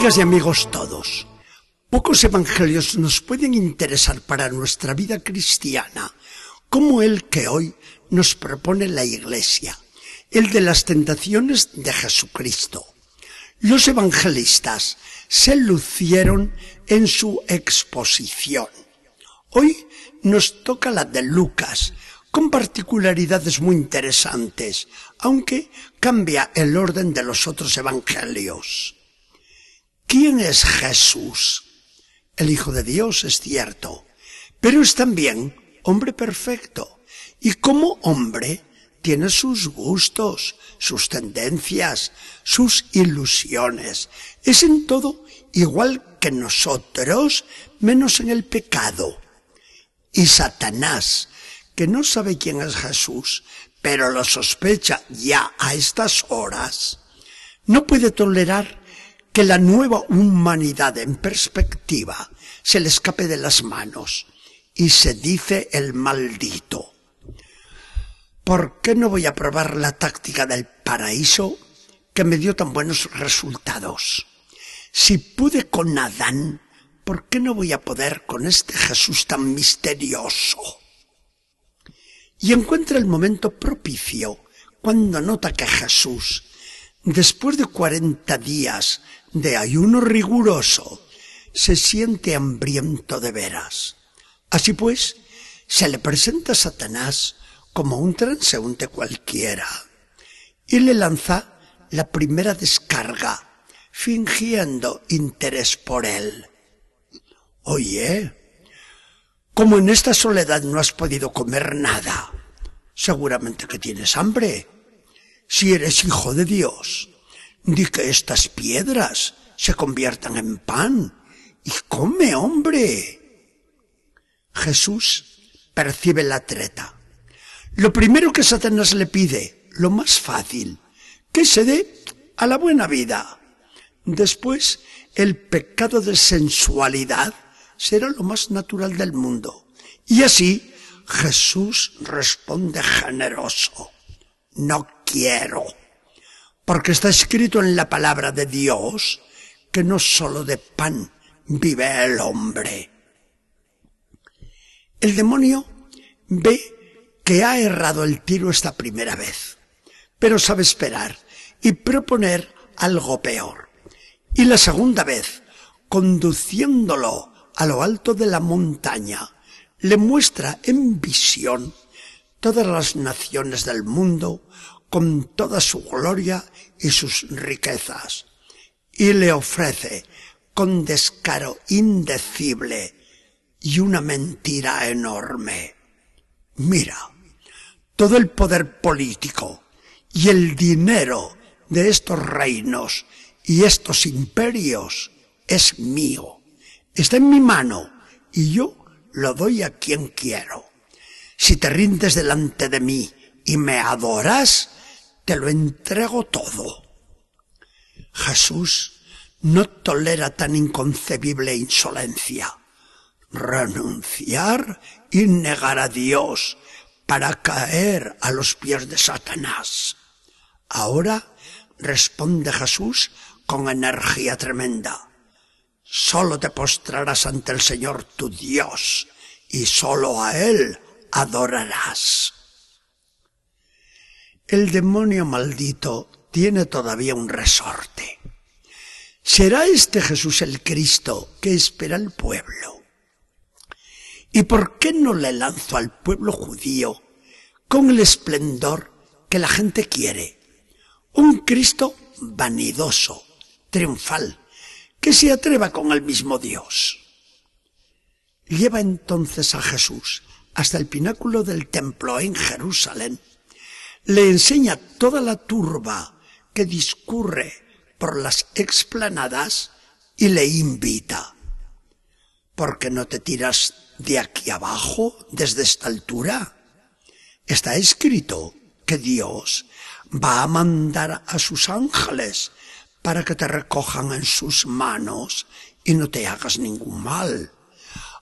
Amigas y amigos todos, pocos evangelios nos pueden interesar para nuestra vida cristiana como el que hoy nos propone la Iglesia, el de las tentaciones de Jesucristo. Los evangelistas se lucieron en su exposición. Hoy nos toca la de Lucas, con particularidades muy interesantes, aunque cambia el orden de los otros evangelios. ¿Quién es Jesús? El Hijo de Dios es cierto, pero es también hombre perfecto. Y como hombre tiene sus gustos, sus tendencias, sus ilusiones. Es en todo igual que nosotros, menos en el pecado. Y Satanás, que no sabe quién es Jesús, pero lo sospecha ya a estas horas, no puede tolerar que la nueva humanidad en perspectiva se le escape de las manos y se dice el maldito. ¿Por qué no voy a probar la táctica del paraíso que me dio tan buenos resultados? Si pude con Adán, ¿por qué no voy a poder con este Jesús tan misterioso? Y encuentra el momento propicio cuando nota que Jesús, después de cuarenta días de ayuno riguroso, se siente hambriento de veras. Así pues, se le presenta Satanás como un transeúnte cualquiera y le lanza la primera descarga, fingiendo interés por él. Oye, como en esta soledad no has podido comer nada, seguramente que tienes hambre. Si eres hijo de Dios, Di que estas piedras se conviertan en pan y come, hombre. Jesús percibe la treta. Lo primero que Satanás le pide, lo más fácil, que se dé a la buena vida. Después, el pecado de sensualidad será lo más natural del mundo. Y así, Jesús responde generoso. No quiero porque está escrito en la palabra de Dios que no solo de pan vive el hombre. El demonio ve que ha errado el tiro esta primera vez, pero sabe esperar y proponer algo peor. Y la segunda vez, conduciéndolo a lo alto de la montaña, le muestra en visión todas las naciones del mundo con toda su gloria y sus riquezas, y le ofrece con descaro indecible y una mentira enorme. Mira, todo el poder político y el dinero de estos reinos y estos imperios es mío, está en mi mano y yo lo doy a quien quiero. Si te rindes delante de mí y me adoras, te lo entrego todo. Jesús no tolera tan inconcebible insolencia. Renunciar y negar a Dios para caer a los pies de Satanás. Ahora responde Jesús con energía tremenda. Solo te postrarás ante el Señor tu Dios y solo a Él adorarás. El demonio maldito tiene todavía un resorte. ¿Será este Jesús el Cristo que espera el pueblo? ¿Y por qué no le lanzo al pueblo judío con el esplendor que la gente quiere? Un Cristo vanidoso, triunfal, que se atreva con el mismo Dios. Lleva entonces a Jesús hasta el pináculo del templo en Jerusalén le enseña toda la turba que discurre por las explanadas y le invita. ¿Por qué no te tiras de aquí abajo, desde esta altura? Está escrito que Dios va a mandar a sus ángeles para que te recojan en sus manos y no te hagas ningún mal.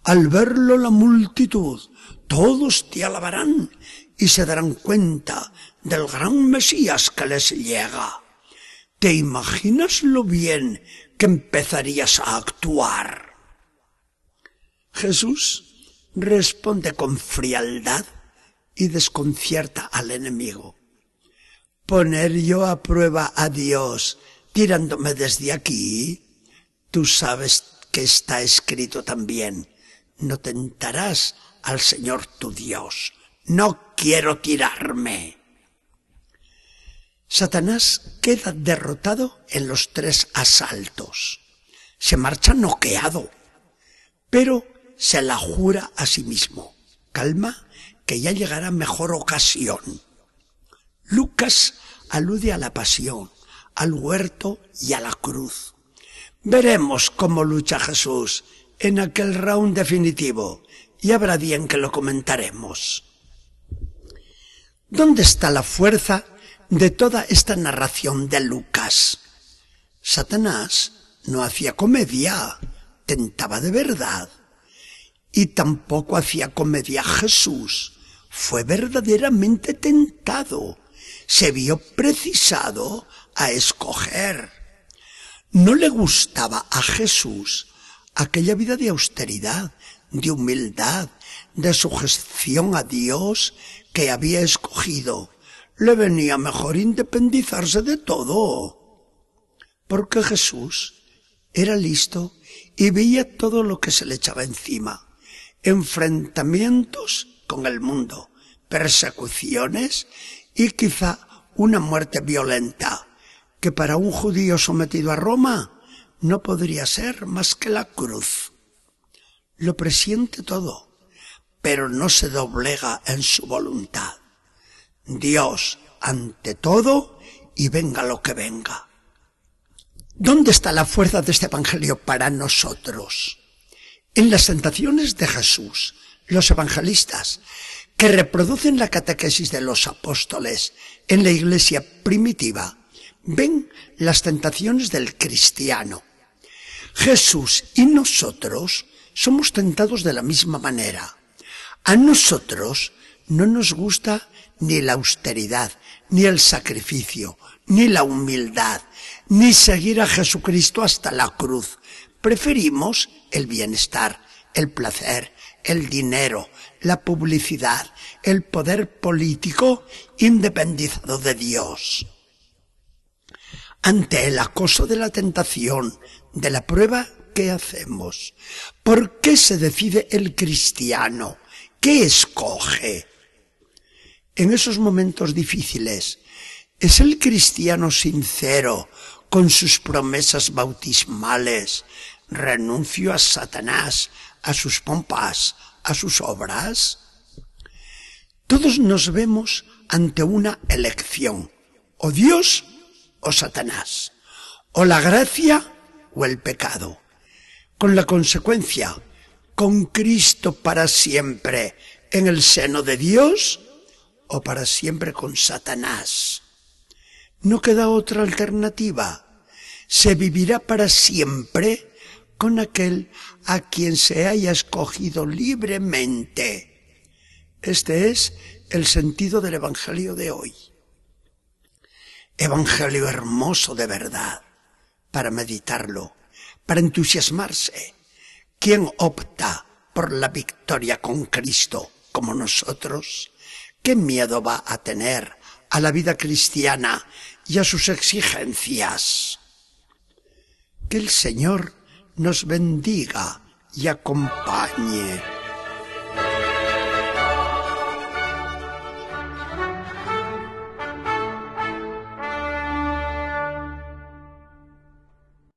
Al verlo la multitud, todos te alabarán y se darán cuenta del gran Mesías que les llega. ¿Te imaginas lo bien que empezarías a actuar. Jesús responde con frialdad y desconcierta al enemigo. Poner yo a prueba a Dios tirándome desde aquí. Tú sabes que está escrito también. No tentarás al Señor tu Dios. No quiero tirarme. Satanás queda derrotado en los tres asaltos. Se marcha noqueado, pero se la jura a sí mismo. Calma, que ya llegará mejor ocasión. Lucas alude a la pasión, al huerto y a la cruz. Veremos cómo lucha Jesús en aquel round definitivo y habrá día en que lo comentaremos. ¿Dónde está la fuerza de toda esta narración de Lucas? Satanás no hacía comedia, tentaba de verdad. Y tampoco hacía comedia Jesús, fue verdaderamente tentado, se vio precisado a escoger. No le gustaba a Jesús aquella vida de austeridad, de humildad, de sujeción a Dios que había escogido. Le venía mejor independizarse de todo. Porque Jesús era listo y veía todo lo que se le echaba encima. Enfrentamientos con el mundo, persecuciones y quizá una muerte violenta, que para un judío sometido a Roma no podría ser más que la cruz. Lo presiente todo, pero no se doblega en su voluntad. Dios ante todo y venga lo que venga. ¿Dónde está la fuerza de este Evangelio para nosotros? En las tentaciones de Jesús, los evangelistas, que reproducen la catequesis de los apóstoles en la iglesia primitiva, ven las tentaciones del cristiano. Jesús y nosotros somos tentados de la misma manera. A nosotros no nos gusta ni la austeridad, ni el sacrificio, ni la humildad, ni seguir a Jesucristo hasta la cruz. Preferimos el bienestar, el placer, el dinero, la publicidad, el poder político independizado de Dios. Ante el acoso de la tentación, de la prueba, ¿qué hacemos? ¿Por qué se decide el cristiano? ¿Qué escoge? En esos momentos difíciles, ¿es el cristiano sincero con sus promesas bautismales? Renuncio a Satanás, a sus pompas, a sus obras? Todos nos vemos ante una elección, o Dios o Satanás, o la gracia o el pecado, con la consecuencia, con Cristo para siempre en el seno de Dios o para siempre con Satanás. No queda otra alternativa. Se vivirá para siempre con aquel a quien se haya escogido libremente. Este es el sentido del Evangelio de hoy. Evangelio hermoso de verdad, para meditarlo, para entusiasmarse. ¿Quién opta por la victoria con Cristo como nosotros? ¿Qué miedo va a tener a la vida cristiana y a sus exigencias? Que el Señor nos bendiga y acompañe.